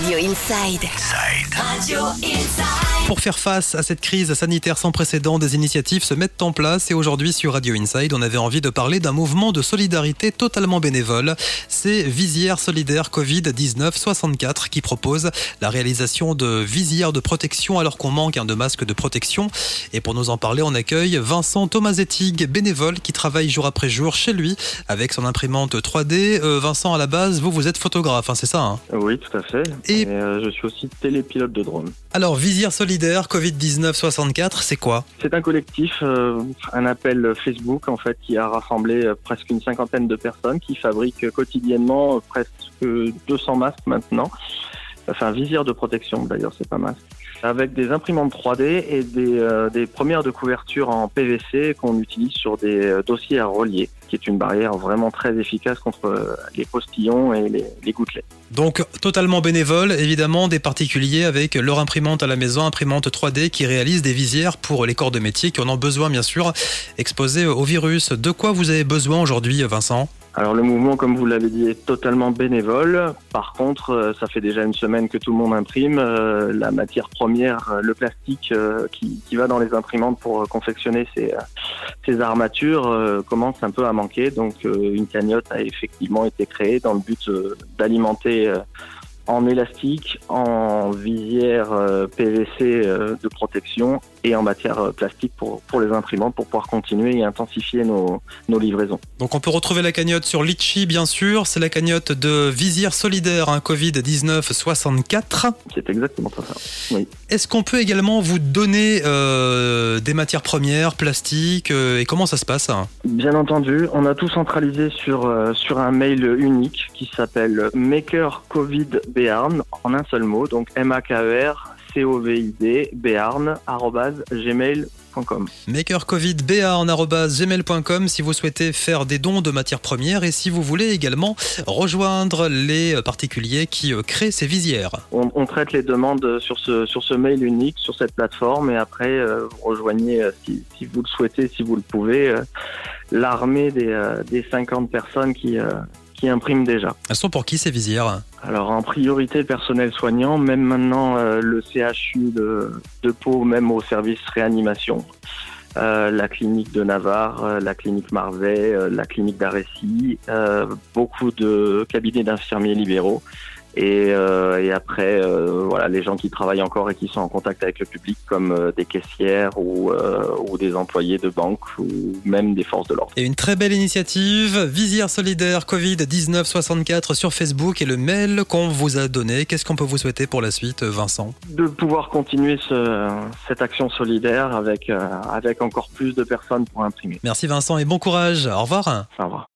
Radio Inside. Radio Inside. Pour faire face à cette crise sanitaire sans précédent, des initiatives se mettent en place et aujourd'hui sur Radio Inside, on avait envie de parler d'un mouvement de solidarité totalement bénévole. C'est Visière Solidaire Covid-19 64 qui propose la réalisation de visières de protection alors qu'on manque de masques de protection. Et pour nous en parler, on accueille Vincent Thomasetig, bénévole qui travaille jour après jour chez lui avec son imprimante 3D. Euh, Vincent, à la base, vous, vous êtes photographe, hein, c'est ça hein? Oui, tout à fait. Et- Et, euh, je suis aussi télépilote de drone. Alors, Visière Solidaire Covid-19 64, c'est quoi? C'est un collectif, euh, un appel Facebook en fait, qui a rassemblé euh, presque une cinquantaine de personnes qui fabriquent quotidiennement euh, presque 200 masques maintenant. Enfin, visière de protection d'ailleurs, c'est pas masque. Avec des imprimantes 3D et des, euh, des premières de couverture en PVC qu'on utilise sur des euh, dossiers à relier, qui est une barrière vraiment très efficace contre euh, les postillons et les, gouttelettes. Donc, totalement bénévole, évidemment, des particuliers avec leur imprimante à la maison, imprimante 3D qui réalise des visières pour les corps de métier qui en ont besoin, bien sûr, exposés au virus. De quoi vous avez besoin aujourd'hui, Vincent? Alors le mouvement, comme vous l'avez dit, est totalement bénévole. Par contre, euh, ça fait déjà une semaine que tout le monde imprime. Euh, La matière première, euh, le plastique qui, qui va dans les imprimantes pour confectionner ces, ces armatures commence un peu à manquer. Donc une cagnotte a effectivement été créée dans le but d'alimenter en élastique, en visière euh, PVC euh, de protection et en matière euh, plastique pour, pour les imprimantes pour pouvoir continuer et intensifier nos, nos livraisons. Donc, on peut retrouver la cagnotte sur Litchi, bien sûr. C'est la cagnotte de Visière Solidaire, un Covid-19 64. C'est exactement ça. Est-ce qu'on peut également vous donner euh, des matières premières, plastiques, euh, et comment ça se passe hein? Bien entendu, on a tout centralisé sur, euh, sur un mail unique qui s'appelle Maker Covid Béarn en un seul mot, donc M-A-K-E-R C-O-V-I-D Béarn makercovidba.gmail.com si vous souhaitez faire des dons de matières premières et si vous voulez également rejoindre les particuliers qui euh, créent ces visières. On, on traite les demandes sur ce, sur ce mail unique, sur cette plateforme et après euh, vous rejoignez, euh, si, si vous le souhaitez, si vous le pouvez, euh, l'armée des, euh, des 50 personnes qui, qui impriment déjà. Elles sont pour qui ces visières? Alors en priorité personnel soignant, même maintenant euh, le CHU de, de Pau, même au service réanimation, euh, la clinique de Navarre, euh, la clinique Marvet, la clinique d'Arécy, beaucoup de cabinets d'infirmiers libéraux. Et, euh, et après, euh, voilà, les gens qui travaillent encore et qui sont en contact avec le public, comme euh, des caissières ou, euh, ou des employés de banque ou même des forces de l'ordre. Et une très belle initiative, Visière Solidaire Covid-19 64 sur Facebook et le mail qu'on vous a donné. Qu'est-ce qu'on peut vous souhaiter pour la suite, Vincent? De pouvoir continuer ce, cette action solidaire avec, euh, avec encore plus de personnes pour imprimer. Merci Vincent et bon courage. Au revoir. Au revoir.